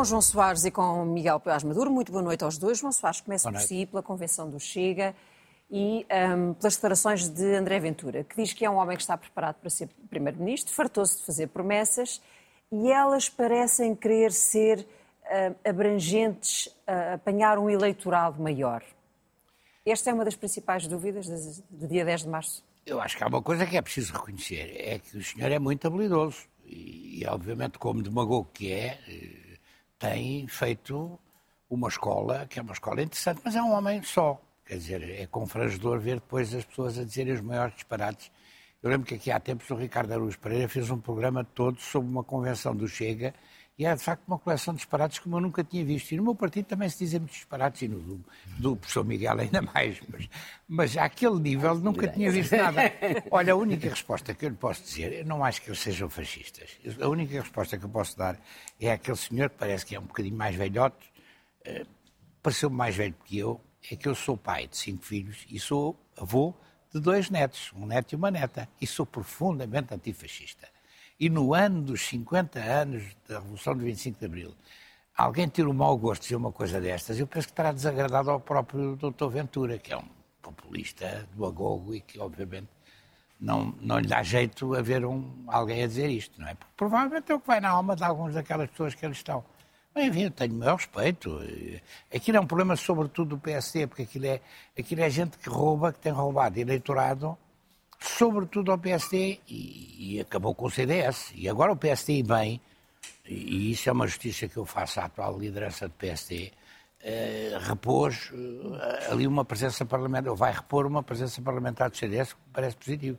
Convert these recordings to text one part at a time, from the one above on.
com João Soares e com Miguel Paz Maduro. Muito boa noite aos dois. João Soares começa por si, pela convenção do Chega e um, pelas declarações de André Ventura, que diz que é um homem que está preparado para ser Primeiro-Ministro, fartou-se de fazer promessas e elas parecem querer ser uh, abrangentes, uh, apanhar um eleitorado maior. Esta é uma das principais dúvidas do dia 10 de março. Eu acho que há uma coisa que é preciso reconhecer, é que o senhor é muito habilidoso e, obviamente, como demagogo que é, eh, tem feito uma escola que é uma escola interessante, mas é um homem só. Quer dizer, é confrangedor ver depois as pessoas a dizerem os maiores disparates. Eu lembro que aqui há tempos o Ricardo Aruz Pereira fez um programa todo sobre uma convenção do Chega e é de facto uma coleção de disparates como eu nunca tinha visto. E no meu partido também se dizem muitos disparates, e no do, do professor Miguel ainda mais. Mas, mas àquele nível nunca tinha visto nada. Olha, a única resposta que eu lhe posso dizer, eu não acho que eles sejam fascistas. A única resposta que eu posso dar é aquele senhor que parece que é um bocadinho mais velhote, uh, pareceu mais velho que eu, é que eu sou pai de cinco filhos e sou avô de dois netos, um neto e uma neta, e sou profundamente antifascista e no ano dos 50 anos da Revolução de 25 de Abril, alguém ter o mau gosto de dizer uma coisa destas, eu penso que terá desagradado ao próprio Dr. Ventura, que é um populista demagogo e que, obviamente, não, não lhe dá jeito a ver um, alguém a dizer isto, não é? Porque provavelmente é o que vai na alma de algumas daquelas pessoas que ali estão. Mas, enfim, eu tenho o meu respeito. Aquilo é um problema, sobretudo, do PSD, porque aquilo é, aquilo é gente que rouba, que tem roubado eleitorado sobretudo ao PSD, e, e, acabou com o CDS. E agora o PSD bem, e isso é uma justiça que eu faço à atual liderança do PSD, eh, repôs eh, ali uma presença parlamentar, ou vai repor uma presença parlamentar do CDS, que parece positivo.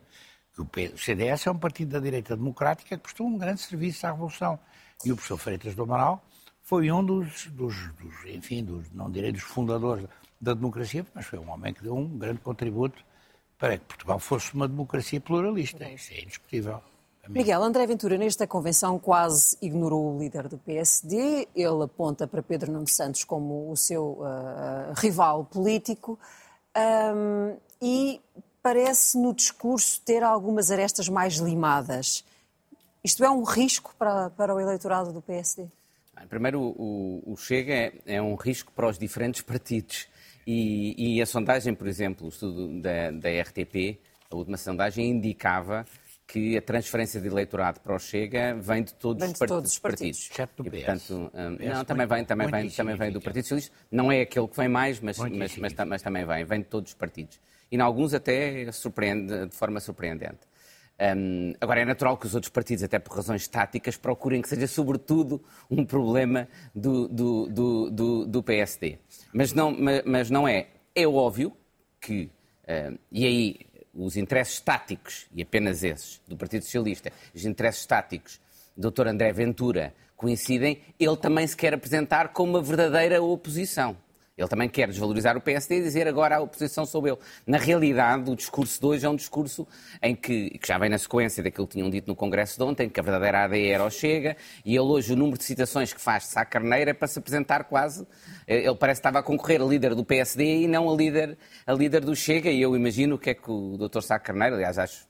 O, o CDS é um partido da direita democrática que prestou um grande serviço à Revolução. E o professor Freitas do Amaral foi um dos, dos, dos enfim, dos, não direi dos fundadores da democracia, mas foi um homem que deu um grande contributo para que Portugal fosse uma democracia pluralista. Isso é indiscutível. Miguel, André Ventura, nesta convenção, quase ignorou o líder do PSD. Ele aponta para Pedro Nuno Santos como o seu uh, rival político um, e parece no discurso ter algumas arestas mais limadas. Isto é um risco para, para o eleitorado do PSD? Primeiro, o, o Chega é, é um risco para os diferentes partidos. E, e a sondagem, por exemplo, o estudo da, da RTP, a última sondagem, indicava que a transferência de eleitorado para o Chega vem de todos, vem de todos os partidos. Exceto do PS. E, portanto, um, não, também vem, também vem, também vem do Partido Socialista. Não é aquele que vem mais, mas, mas, mas, mas, também vem, vem de todos os partidos. E em alguns até surpreende, de forma surpreendente. Um, agora, é natural que os outros partidos, até por razões táticas, procurem que seja, sobretudo, um problema do, do, do, do, do PSD. Mas não, mas não é. É óbvio que, uh, e aí os interesses táticos, e apenas esses, do Partido Socialista, os interesses táticos do Dr. André Ventura coincidem, ele também se quer apresentar como uma verdadeira oposição. Ele também quer desvalorizar o PSD e dizer agora a oposição sou eu. Na realidade, o discurso de hoje é um discurso em que, que já vem na sequência daquilo que tinham dito no Congresso de ontem, que a verdadeira AD era o Chega, e ele hoje, o número de citações que faz de Sá Carneiro é para se apresentar quase. Eh, ele parece que estava a concorrer a líder do PSD e não a líder, a líder do Chega, e eu imagino o que é que o Dr. Sá Carneiro, aliás, acho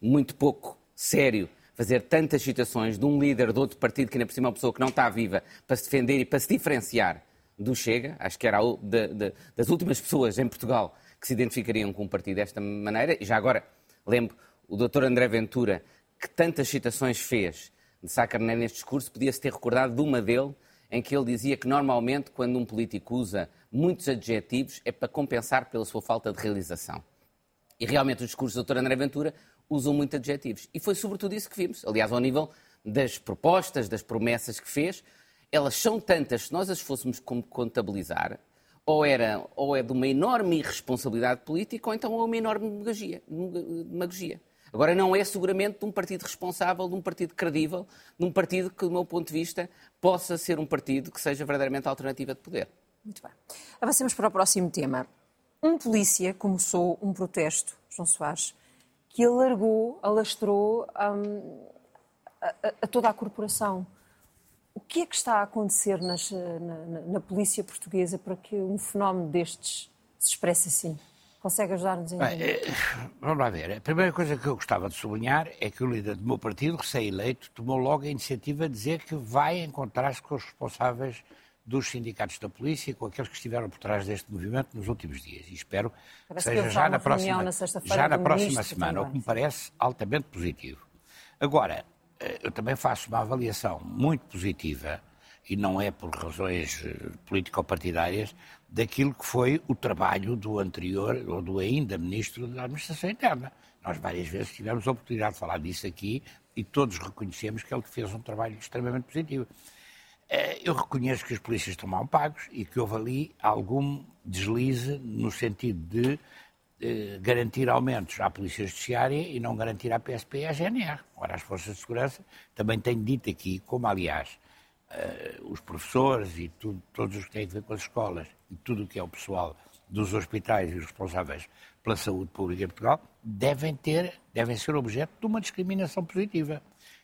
muito pouco sério fazer tantas citações de um líder de outro partido que ainda por cima é uma pessoa que não está viva para se defender e para se diferenciar do Chega, acho que era de, de, das últimas pessoas em Portugal que se identificariam com o partido desta maneira, e já agora lembro o Dr. André Ventura, que tantas citações fez de Sá Carneiro neste discurso, podia-se ter recordado de uma dele, em que ele dizia que normalmente quando um político usa muitos adjetivos é para compensar pela sua falta de realização. E realmente os discursos do Dr. André Ventura usam muitos adjetivos. E foi sobretudo isso que vimos. Aliás, ao nível das propostas, das promessas que fez, elas são tantas, se nós as fôssemos contabilizar, ou, era, ou é de uma enorme irresponsabilidade política, ou então é uma enorme demagogia. demagogia. Agora, não é seguramente de um partido responsável, de um partido credível, de um partido que, do meu ponto de vista, possa ser um partido que seja verdadeiramente alternativa de poder. Muito bem. Avancemos para o próximo tema. Um polícia começou um protesto, João Soares, que alargou, alastrou um, a, a, a toda a corporação. O que é que está a acontecer nas, na, na, na, polícia portuguesa para que um fenómeno destes se expresse assim? Consegue ajudar-nos em é, Vamos lá ver. A primeira coisa que eu gostava de sublinhar é que o líder do meu partido, recém-eleito, tomou logo a iniciativa de dizer que vai encontrar-se com os responsáveis dos sindicatos da polícia, com aqueles que estiveram por trás deste movimento nos últimos dias. E espero Parece que seja já na próxima, na já na próxima semana, o que me parece altamente positivo. Agora, eh, eu também faço uma avaliação muito positiva, e não é por razões eh, político-partidárias, daquilo que foi o trabalho do anterior, ou do ainda Ministro da Administração Interna. Nós várias vezes tivemos a oportunidade de falar disso aqui e todos reconhecemos que ele fez um trabalho extremamente positivo. Eh, eu reconheço que os polícias estão mal pagos e que houve ali algum deslize no sentido de eh, garantir aumentos à Polícia Judiciária e não garantir à PSP e à GNR. Ora, as Forças de Segurança também tenho dito aqui, como aliás eh, os professores e tudo, todos os que têm a ver com as escolas e tudo o que é o pessoal dos hospitais e os responsáveis pela saúde pública em Portugal devem ter, devem ser objeto de uma discriminação positiva.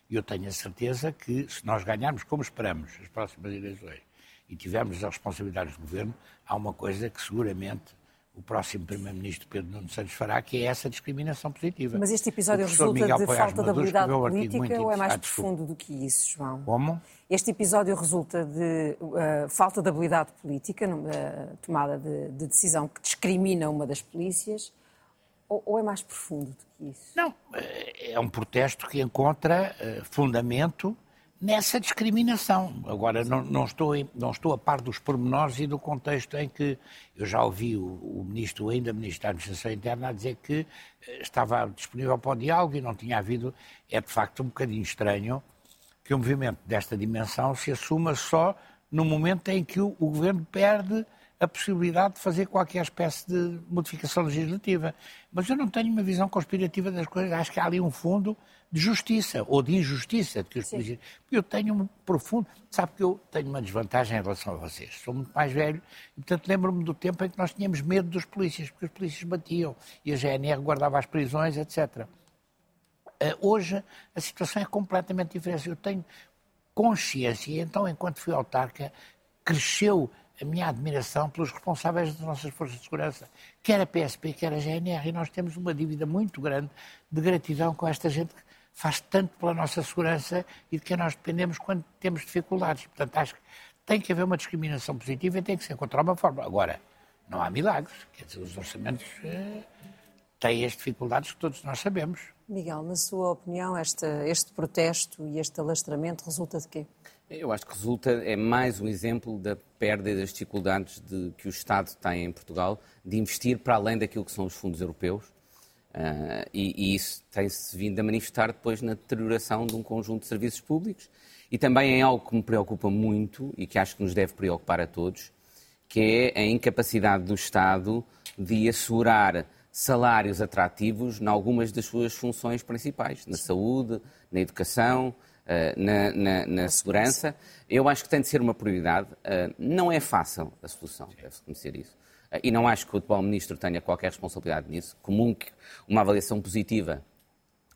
E eu tenho a certeza que, se nós ganharmos como esperamos as próximas eleições e tivermos as responsabilidades do governo, há uma coisa que seguramente o próximo Primeiro-Ministro Pedro Nuno Santos fará, que é essa discriminação positiva. Mas este episódio resulta Miguel de falta de habilidade política ou é mais profundo do que isso, João? Como? Este episódio resulta de uh, falta de habilidade política, uh, tomada de, de, decisão que discrimina uma das polícias, ou, ou, é mais profundo do que isso? Não, eh, é um protesto que encontra uh, fundamento nessa discriminação. Agora, não, não, estou, não estou a par dos pormenores e do contexto em que eu já ouvi o, o ministro, ainda ministro da Administração Interna, a dizer que eh, estava disponível para o diálogo e não tinha havido. É de facto um bocadinho estranho que um movimento desta dimensão se assuma só no momento em que o, o governo perde a possibilidade de fazer qualquer espécie de modificação legislativa. Mas eu não tenho uma visão conspirativa das coisas. Acho que há ali um fundo de justiça ou de injustiça de que os polícias. Eu tenho um profundo. Sabe que eu tenho uma desvantagem em relação a vocês. Sou muito mais velho e, portanto, lembro-me do tempo em que nós tínhamos medo dos polícias, porque os polícias batiam e a GNR guardava as prisões, etc. Eh, hoje a situação é completamente diferente. Eu tenho consciência, e então, enquanto fui autarca, cresceu a minha admiração pelos responsáveis das nossas forças de segurança, quer a PSP, quer a GNR, e nós temos uma dívida muito grande de gratidão com esta gente que faz tanto pela nossa segurança e de que nós dependemos quando temos dificuldades. Portanto, acho que tem que haver uma discriminação positiva e tem que se encontrar uma forma. Agora, não há milagres, quer dizer, os orçamentos eh, têm as dificuldades que todos nós sabemos. Miguel, na sua opinião, este, este protesto e este alastramento resulta de quê? Eu acho que resulta, é mais um exemplo da perda e das dificuldades de, que o Estado tem em Portugal de investir para além daquilo que são os fundos europeus. Uh, e, e, isso tem-se vindo a manifestar depois na deterioração de um conjunto de serviços públicos e também em algo que me preocupa muito e que acho que nos deve preocupar a todos, que é a incapacidade do Estado de assegurar salários atrativos em algumas das suas funções principais, na saúde, na educação, eh, na, na, na, segurança. Eu acho que tem de ser uma prioridade. Eh, não é fácil a solução, deve-se conhecer isso. E não acho que o atual Ministro tenha qualquer responsabilidade nisso. Comum que uma avaliação positiva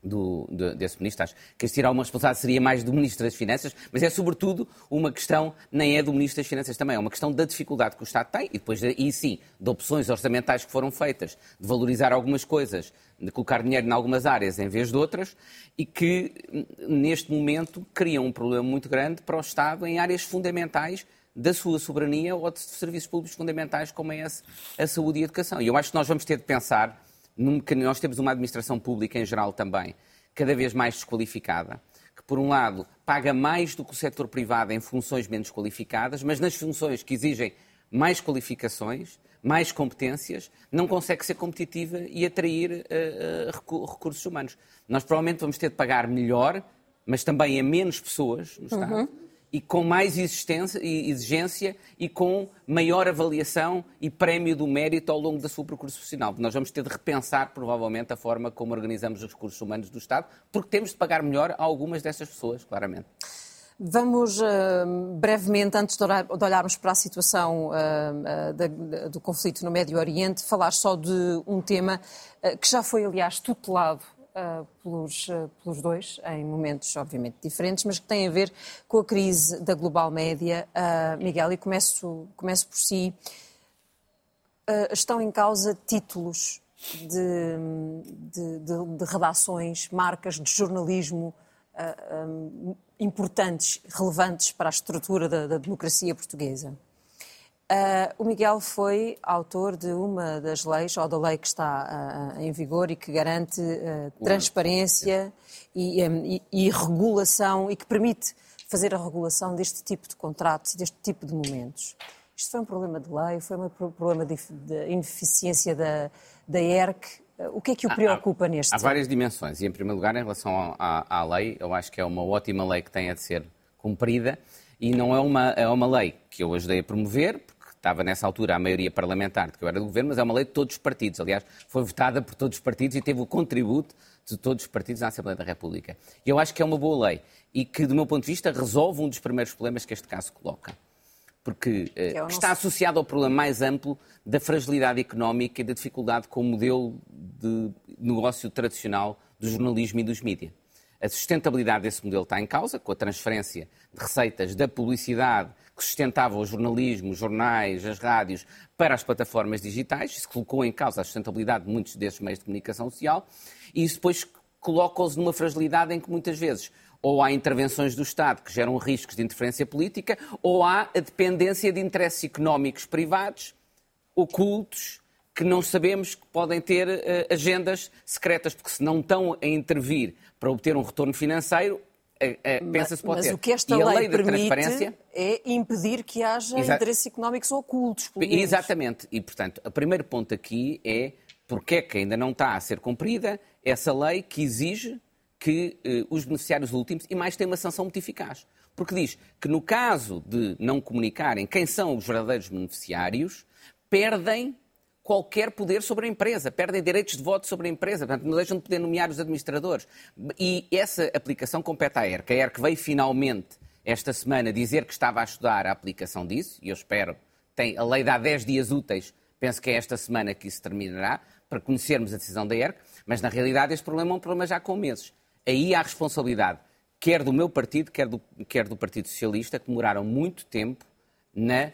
do, de, desse ministro. Acho que este tirar uma responsabilidade seria mais do Ministro das Finanças, mas é sobretudo uma questão, nem é do Ministro das Finanças também, é uma questão da dificuldade que o Estado tem e depois, e sim, de opções orçamentais que foram feitas, de valorizar algumas coisas, de colocar dinheiro em algumas áreas em vez de outras e que, neste momento, criam um problema muito grande para o Estado em áreas fundamentais da sua soberania ou de serviços públicos fundamentais como é a saúde e a educação. E eu acho que nós vamos ter de pensar nós temos uma administração pública em geral também cada vez mais desqualificada, que por um lado paga mais do que o setor privado em funções menos qualificadas, mas nas funções que exigem mais qualificações, mais competências, não consegue ser competitiva e atrair uh, uh, recursos humanos. Nós provavelmente vamos ter de pagar melhor, mas também a menos pessoas no Estado. Uhum e com mais exigência e com maior avaliação e prémio do mérito ao longo da sua percurso profissional. Nós vamos ter de repensar, provavelmente, a forma como organizamos os recursos humanos do Estado, porque temos de pagar melhor a algumas dessas pessoas, claramente. Vamos uh, brevemente, antes de, olharmos para a situação uh, da, do conflito no Médio Oriente, falar só de um tema que já foi, aliás, tutelado uh, pelos, uh, pelos dois, em momentos obviamente diferentes, mas que tem a ver com a crise da global média. Uh, Miguel, e começo, começo por si. estão em causa títulos de, de, de, de redações, marcas de jornalismo um, importantes, relevantes para a estrutura da, da democracia portuguesa. Uh, o Miguel foi autor de uma das leis, ou da lei que está uh, em vigor e que garante uh, transparência e, um, e, e, regulação e que permite fazer a regulação deste tipo de contratos e deste tipo de momentos. Isto foi um problema de lei, foi um problema de, de ineficiência da, da ERC. O que é que o preocupa há, neste? Há várias dimensões e, em primeiro lugar, em relação à, à lei, eu acho que é uma ótima lei que tem a de ser cumprida e não é uma, é uma lei que eu ajudei a promover, estava nessa altura a maioria parlamentar de que eu era do governo, mas é uma lei de todos os partidos. Aliás, foi votada por todos os partidos e teve o contributo de todos os partidos na Assembleia da República. E eu acho que é uma boa lei e que, do meu ponto de vista, resolve um dos primeiros problemas que este caso coloca. Porque eh, é está associado ao problema mais amplo da fragilidade económica e da dificuldade com o modelo de negócio tradicional do jornalismo e dos mídias. A sustentabilidade desse modelo está em causa, com a transferência de receitas da publicidade que sustentava o jornalismo, os jornais, as rádios, para as plataformas digitais. Isso colocou em causa a sustentabilidade de muitos desses meios de comunicação social e isso depois coloca-os numa fragilidade em que muitas vezes ou há intervenções do Estado que geram riscos de interferência política, ou há a dependência de interesses económicos privados, ocultos, que não sabemos que podem ter uh, agendas secretas, porque se não estão a intervir para obter um retorno financeiro, pensa-se pode mas ter. o que esta e lei, lei permite é impedir que haja Exa interesses económicos ocultos. Exatamente. E, portanto, o primeiro ponto aqui é porque é que ainda não está a ser cumprida essa lei que exige que eh, os beneficiários últimos, e mais tem uma sanção muito eficaz. Porque diz que no caso de não comunicarem quem são os verdadeiros beneficiários, perdem qualquer poder sobre a empresa, perdem direitos de voto sobre a empresa, portanto, não deixam de poder nomear os administradores. E essa aplicação compete à ERC. A ERC veio finalmente, esta semana, dizer que estava a estudar a aplicação disso, e eu espero, tem, a lei dá 10 dias úteis, penso que é esta semana que isso terminará, para conhecermos a decisão da ERC, mas na realidade este problema é um problema já com meses. Aí há responsabilidade, quer do meu partido, quer do, quer do Partido Socialista, que demoraram muito tempo na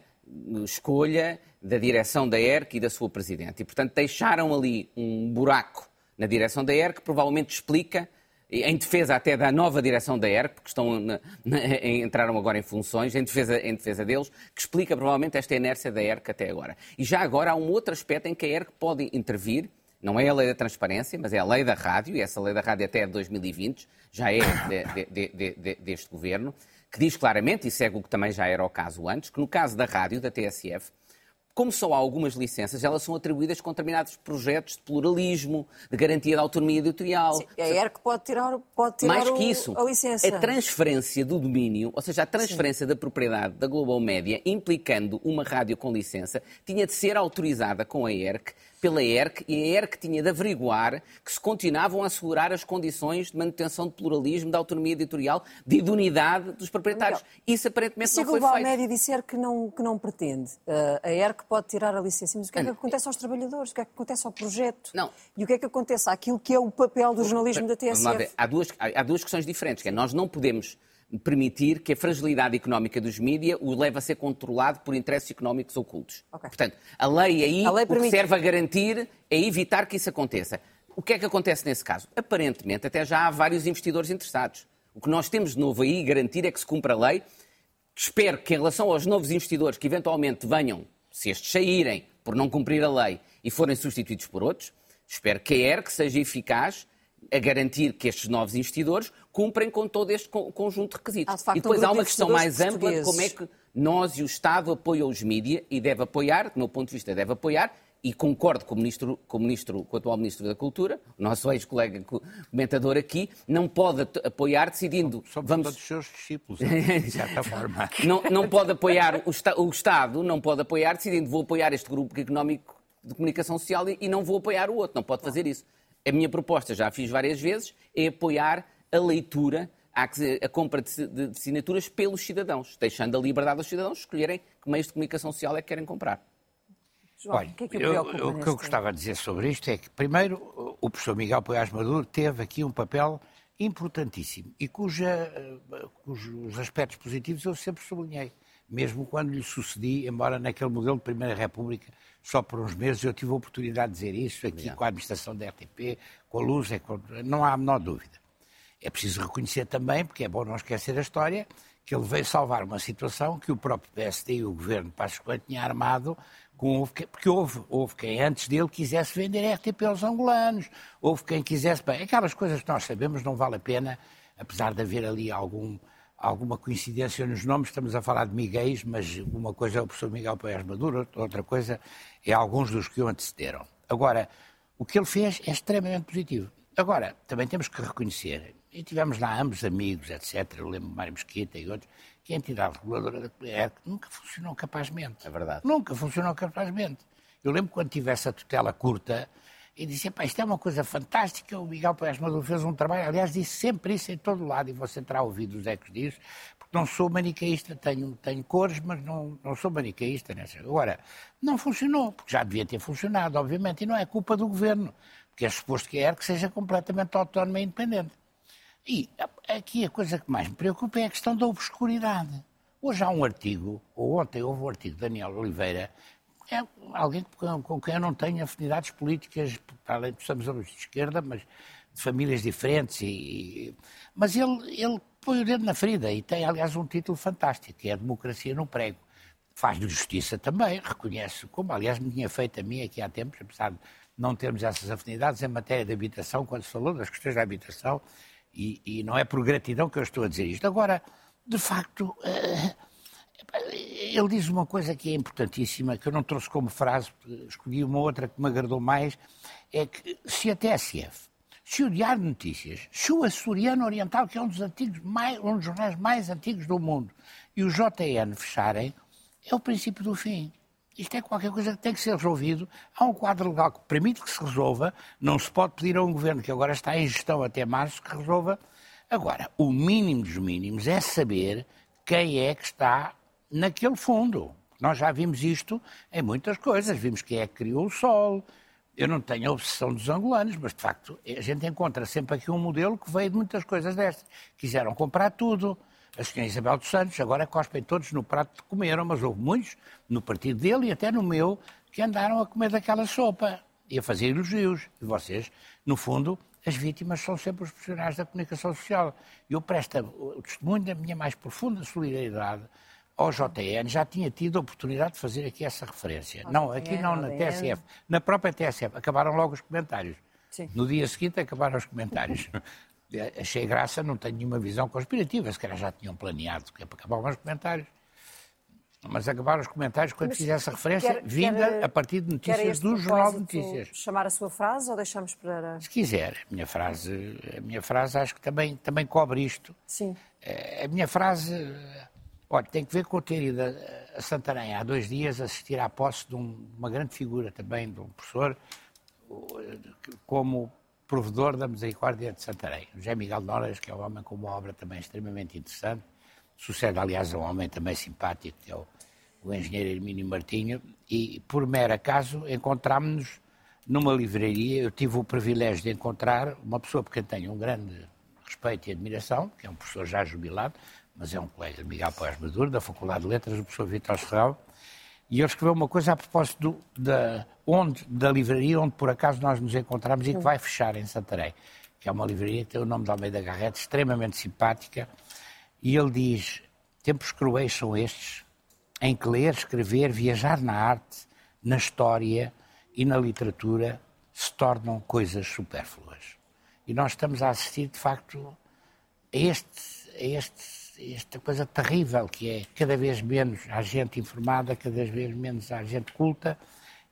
escolha da direção da ERC e da sua presidente. E, portanto, deixaram ali um buraco na direção da ERC, provavelmente explica, em defesa até da nova direção da ERC, porque estão na, na, entraram agora em funções, em defesa, em defesa deles, que explica provavelmente esta inércia da ERC até agora. E já agora há um outro aspecto em que a ERC pode intervir, não é a lei da transparência, mas é a lei da rádio, e essa lei da rádio até é de 2020, já é de, de, de, deste governo, que diz claramente, e segue o que também já era o caso antes, que no caso da rádio, da TSF, como só há algumas licenças, elas são atribuídas com determinados projetos de pluralismo, de garantia da autonomia editorial. Sim, a ERC pode tirar, pode tirar Mais que isso, a licença. A transferência do domínio, ou seja, a transferência Sim. da propriedade da Global Média, implicando uma rádio com licença, tinha de ser autorizada com a ERC pela ERC e a ERC tinha de averiguar que se continuavam a assegurar as condições de manutenção de pluralismo, de autonomia editorial, de idoneidade dos proprietários. Isso aparentemente se não foi feito. Se a Global Média disser que não, que não pretende, uh, a ERC pode tirar a licença, mas o que é que acontece aos trabalhadores? O que é que acontece ao projeto? Não. E o que é que acontece àquilo que é o papel do jornalismo da TSF? Há duas, há duas questões diferentes, que é nós não podemos permitir que a fragilidade económica dos mídias o leve a ser controlado por interesses económicos ocultos. Okay. Portanto, a lei aí a lei permite... serve a garantir é evitar que isso aconteça. O que é que acontece nesse caso? Aparentemente, até já há vários investidores interessados. O que nós temos de novo aí garantir é que se cumpra a lei. Espero que, em relação aos novos investidores que eventualmente venham, se estes saírem por não cumprir a lei e forem substituídos por outros, espero que a ERC seja eficaz a garantir que estes novos investidores cumprem com todo este conjunto de requisitos. Há, de facto, e depois um há uma questão mais ampla de como é que nós e o Estado apoiam os mídias e deve apoiar, do meu ponto de vista, deve apoiar, e concordo com o, ministro, com o, ministro, com o atual Ministro da Cultura, o nosso ex-colega comentador aqui, não pode apoiar decidindo... Somos vamos... todos os seus discípulos, de certa forma. não, não pode apoiar, o, o Estado não pode apoiar decidindo vou apoiar este grupo económico de comunicação social e, e não vou apoiar o outro, não pode fazer isso. A minha proposta, já fiz várias vezes, é apoiar a leitura, a compra de assinaturas pelos cidadãos, deixando a liberdade aos cidadãos escolherem que meios de comunicação social é que querem comprar. João, Olha, o que é que eu, o que eu gostava de dizer sobre isto é que, primeiro, o professor Miguel Poiás Maduro teve aqui um papel importantíssimo e cuja, eh, cujos aspectos positivos eu sempre sublinhei. Mesmo quando lhe sucedi, embora naquele modelo de Primeira República, só por uns meses, eu tive a oportunidade de dizer isso aqui com a administração da RTP, com a Luz, é não há a menor dúvida. É preciso reconhecer também, porque é bom não esquecer a história, que ele veio salvar uma situação que o próprio PSD e o governo Passos Coelho tinha armado com, porque houve, houve quem antes dele quisesse vender RTP aos angolanos, houve quem quisesse. Bem, aquelas coisas que nós sabemos não vale a pena, apesar de haver ali algum, alguma coincidência nos nomes, estamos a falar de Miguéis, mas uma coisa é o professor Miguel Paes Maduro, outra coisa é alguns dos que o antecederam. Agora, o que ele fez é extremamente positivo. Agora, também temos que reconhecer, e tivemos lá ambos amigos, etc., eu lembro Mário Mesquita e outros, que a entidade reguladora da é, nunca funcionou capazmente. É verdade. Nunca funcionou capazmente. Eu lembro quando tive essa tutela curta, e disse, isto é uma coisa fantástica, o Miguel Paes Maduro fez um trabalho, aliás, disse sempre isso em todo lado, e você terá ouvido os ecos disso, porque não sou manicaísta, tenho, tenho cores, mas não, não sou manicaísta. Nessa. Agora, não funcionou, porque já devia ter funcionado, obviamente, e não é culpa do governo, porque é suposto que é que seja completamente autónomo e independente. E aqui a coisa que mais me preocupa é a questão da obscuridade. Hoje há um artigo, ou ontem houve um artigo de Daniel Oliveira, é alguém com quem eu não tenho afinidades políticas, além de somos de esquerda, mas de famílias diferentes. E, mas ele, ele põe o dedo na ferida e tem, aliás, um título fantástico, que é a Democracia no Prego. Faz-lhe justiça também, reconhece, como aliás me tinha feito a mim aqui há tempos, apesar de não termos essas afinidades em matéria de habitação, quando se falou das questões da habitação, e, e não é por gratidão que eu estou a dizer isto. Agora, de facto, uh, ele diz uma coisa que é importantíssima, que eu não trouxe como frase, escolhi uma outra que me agradou mais, é que se a TSF, se o Diário de Notícias, se o Açoriano Oriental, que é um dos, antigos, mais, um dos jornais mais antigos do mundo, e o JN fecharem, é o princípio do fim. Isto é qualquer coisa que tem que ser resolvido. Há um quadro legal que permite que se resolva. Não se pode pedir a um governo que agora está em gestão até março que resolva. Agora, o mínimo dos mínimos é saber quem é que está naquele fundo. Nós já vimos isto em muitas coisas. Vimos quem é que criou o Sol. Eu não tenho a obsessão dos angolanos, mas de facto a gente encontra sempre aqui um modelo que veio de muitas coisas destas. Quiseram comprar tudo. A senhora Isabel dos Santos agora cospem todos no prato que comeram, mas houve muitos no partido dele e até no meu que andaram a comer daquela sopa e a fazer elogios. E vocês, no fundo, as vítimas são sempre os profissionais da comunicação social. Eu presto o testemunho da minha mais profunda solidariedade ao JN já tinha tido a oportunidade de fazer aqui essa referência. não, aqui não na TSF. Na própria TSF. Acabaram logo os comentários. Sim. No dia seguinte acabaram os comentários. Achei graça, não tenho nenhuma visão conspirativa. Se calhar já tinham planeado que é para acabar os comentários. Mas acabaram os comentários quando Mas, fiz essa referência, quer, vinda quer, a partir de notícias do Jornal de Notícias. chamar a sua frase ou deixamos para... Se quiser. A minha frase, a minha frase acho que também, também cobre isto. Sim. Eh, a minha frase Olha, tem que ver com eu ter ido a Santarém há dois dias assistir à posse de, um, uma grande figura também, de um professor, como provedor da Misericórdia de Santarém. José Miguel Noras, que é um homem com uma obra também extremamente interessante, sucede, aliás, a um homem também simpático, que é o, o engenheiro Hermínio Martinho, e por mero acaso encontrámos-nos numa livraria. Eu tive o privilégio de encontrar uma pessoa por quem tenho um grande respeito e admiração, que é um professor já jubilado, mas é um colega, Miguel Paz Maduro, da Faculdade de Letras, do professor Vitor Serral, e ele escreveu uma coisa a propósito do, da, onde, da livraria onde por acaso nós nos encontramos e que vai fechar em Santarém, que é uma livraria que tem o nome de Almeida Garrett, extremamente simpática, e ele diz, tempos cruéis são estes, em que ler, escrever, viajar na arte, na história e na literatura se tornam coisas supérfluas. E nós estamos a assistir, de facto, a este, a este esta coisa terrível que é cada vez menos a gente informada, cada vez menos a gente culta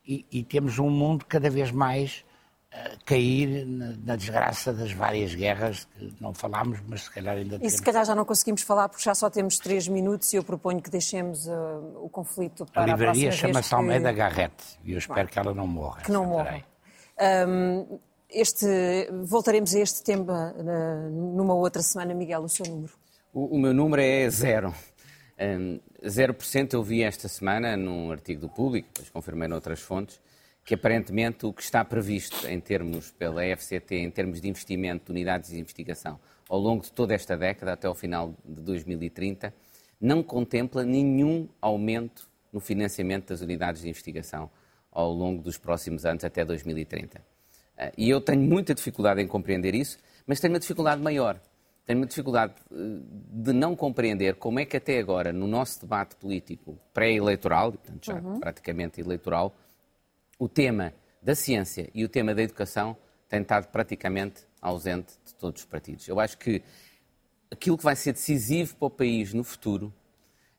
e, e temos um mundo cada vez mais a cair na, na, desgraça das várias guerras que não falámos, mas se calhar ainda temos. E se calhar já não conseguimos falar porque já só temos três minutos e eu proponho que deixemos uh, o conflito para a livraria chama-se que... Almeida Garrete e eu espero que ela não morra. Que não morra. Um, este, voltaremos a este tema uh, numa outra semana, Miguel, o seu número. O, meu número é zero. Um, 0% eu vi esta semana num artigo do Público, depois confirmei noutras fontes, que aparentemente o que está previsto em termos pela FCT, em termos de investimento de unidades de investigação ao longo de toda esta década, até ao final de 2030, não contempla nenhum aumento no financiamento das unidades de investigação ao longo dos próximos anos, até 2030. Eh, e eu tenho muita dificuldade em compreender isso, mas tenho uma dificuldade maior. Tenho uma dificuldade eh, de não compreender como é que até agora, no nosso debate político pré-eleitoral, portanto já uhum. praticamente eleitoral, o tema da ciência e o tema da educação tem estado praticamente ausente de todos os partidos. Eu acho que aquilo que vai ser decisivo para o país no futuro,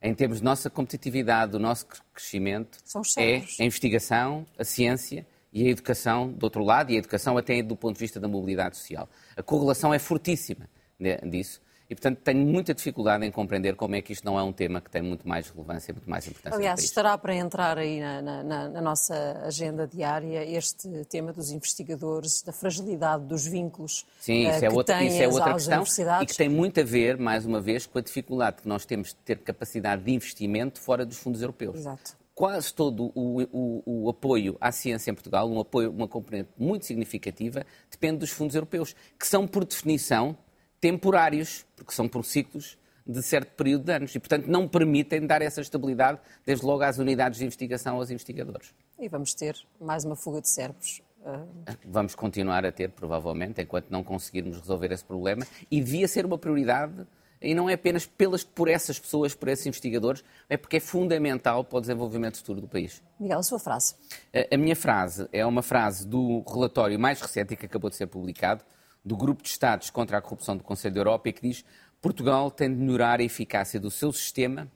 em termos de nossa competitividade, do nosso crescimento, é a investigação, a ciência e a educação do outro lado, e a educação até do ponto de vista da mobilidade social. A correlação é fortíssima disso. E, portanto, tenho muita dificuldade em compreender como é que isto não é um tema que tem muito mais relevância, muito mais importância. Aliás, estará para entrar aí na, na, na, nossa agenda diária este tema dos investigadores, da fragilidade dos vínculos Sim, isso, uh, é, outra, isso é outra questão e que tem muito a ver, mais uma vez, com a dificuldade que nós temos de ter capacidade de investimento fora dos fundos europeus. Exato quase todo o, o, o, apoio à ciência em Portugal, um apoio, uma componente muito significativa, depende dos fundos europeus, que são, por definição, temporários, porque são por ciclos de certo período de anos e, portanto, não permitem dar essa estabilidade, desde logo às unidades de investigação aos investigadores. E vamos ter mais uma fuga de cérebros. Vamos continuar a ter, provavelmente, enquanto não conseguirmos resolver esse problema, e devia ser uma prioridade, e não é apenas pelas, por essas pessoas, por esses investigadores, é porque é fundamental para o desenvolvimento futuro do país. Miguel, a sua frase. A, a minha frase é uma frase do relatório mais recente que acabou de ser publicado, do Grupo de Estados contra a Corrupção do Conselho da Europa e que diz Portugal tem de melhorar a eficácia do seu sistema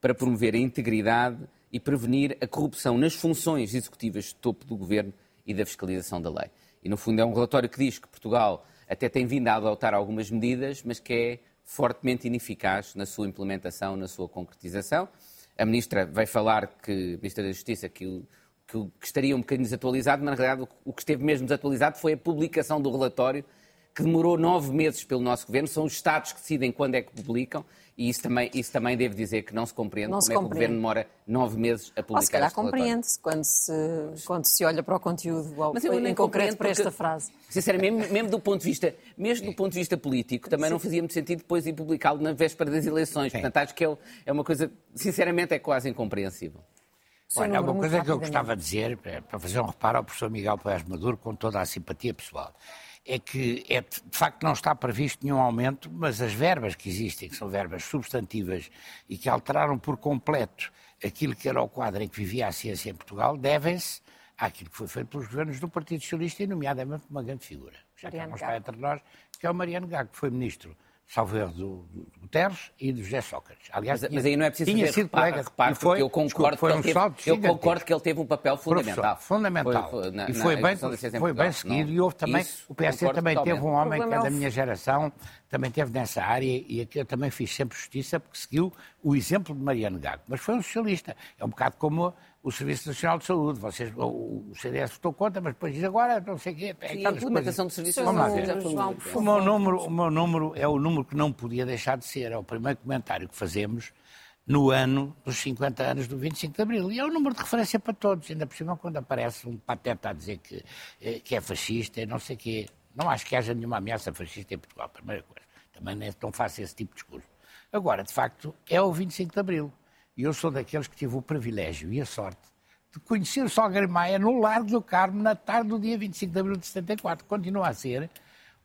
para promover a integridade e prevenir a corrupção nas funções executivas de topo do governo e da fiscalização da lei. E, no fundo, é um relatório que diz que Portugal até tem vindo a adotar algumas medidas, mas que é fortemente ineficaz na sua implementação, na sua concretização. A Ministra vai falar que, a Ministra da Justiça, que o que, estaria um bocadinho desatualizado, mas na realidade o que esteve mesmo desatualizado foi a publicação do relatório que demorou nove meses pelo nosso governo. São os Estados que decidem quando é que publicam e isso também, isso também devo dizer que não se compreende não como se é compreende. que o governo demora nove meses a publicar Ou se calhar compreende-se quando se, quando se olha para o conteúdo ao, Mas eu em concreto para esta frase. Sinceramente, mesmo, mesmo, do ponto de vista, mesmo do ponto de vista político, também Sim. não fazia muito sentido depois ir publicá-lo na véspera das eleições. Sim. Portanto, acho que é, é uma coisa, sinceramente, é quase incompreensível. Olha, uma coisa que eu gostava de dizer, para fazer um reparo ao professor Miguel Paes Maduro, com toda a simpatia pessoal é que é, de facto não está previsto nenhum aumento, mas as verbas que existem, que são verbas substantivas e que alteraram por completo aquilo que era o quadro em que vivia a ciência em Portugal, devem-se àquilo que foi feito pelos governos do Partido Socialista e, nomeadamente, uma grande figura, já que não está entre nós, que é o Mariano Gago, que foi ministro salvo erro, do, do Guterres e do José Sócrates. Aliás, mas, tinha, mas aí não é preciso tinha sido colega, repara, foi, eu concordo, desculpa, que, um teve, eu concordo que ele teve um papel fundamental. fundamental. Foi, foi, na, e foi, bem, foi bem seguido. Não, e houve também, o PSD também totalmente. teve um homem que é da minha geração, também teve nessa área e aqui eu também fiz sempre justiça porque seguiu o exemplo de Mariano Gago. Mas foi um socialista. É um bocado como o Serviço Nacional de Saúde. Vocês, o, CDS votou contra, mas depois diz agora não sei o quê. É Sim, a implementação do Serviço Nacional de Saúde. O meu, número, o meu número é o número que não podia deixar de ser. É o primeiro comentário que fazemos no ano dos 50 anos do 25 de Abril. E é o número de referência para todos. Ainda por cima, quando aparece um pateta a dizer que, eh, que é fascista e não sei o quê. Não acho que haja nenhuma ameaça fascista em Portugal, primeira coisa. Também não é tão fácil esse tipo de discurso. Agora, de facto, é o 25 de Abril. E eu sou daqueles que tive o privilégio e a sorte de conhecer o Salgueiro Maia no Largo do Carmo na tarde do dia 25 de Abril de 74. Continua a ser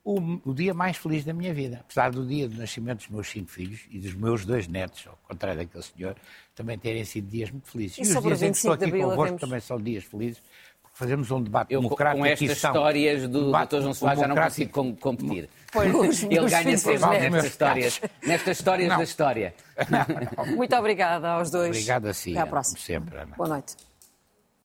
o, o, dia mais feliz da minha vida. Apesar do dia do nascimento dos meus cinco filhos e dos meus dois netos, ao contrário daquele senhor, também terem sido dias muito felizes. E, e os dias em que estou aqui convosco também são dias felizes, fazemos um debate eu, democrático. Com estas histórias do Dr. João Soares já não consigo competir. Pois, Ele ganha sempre nestas histórias, nestas histórias não. da história. Muito obrigada aos dois. Obrigado a si, Até à próxima. sempre, Ana. Boa noite.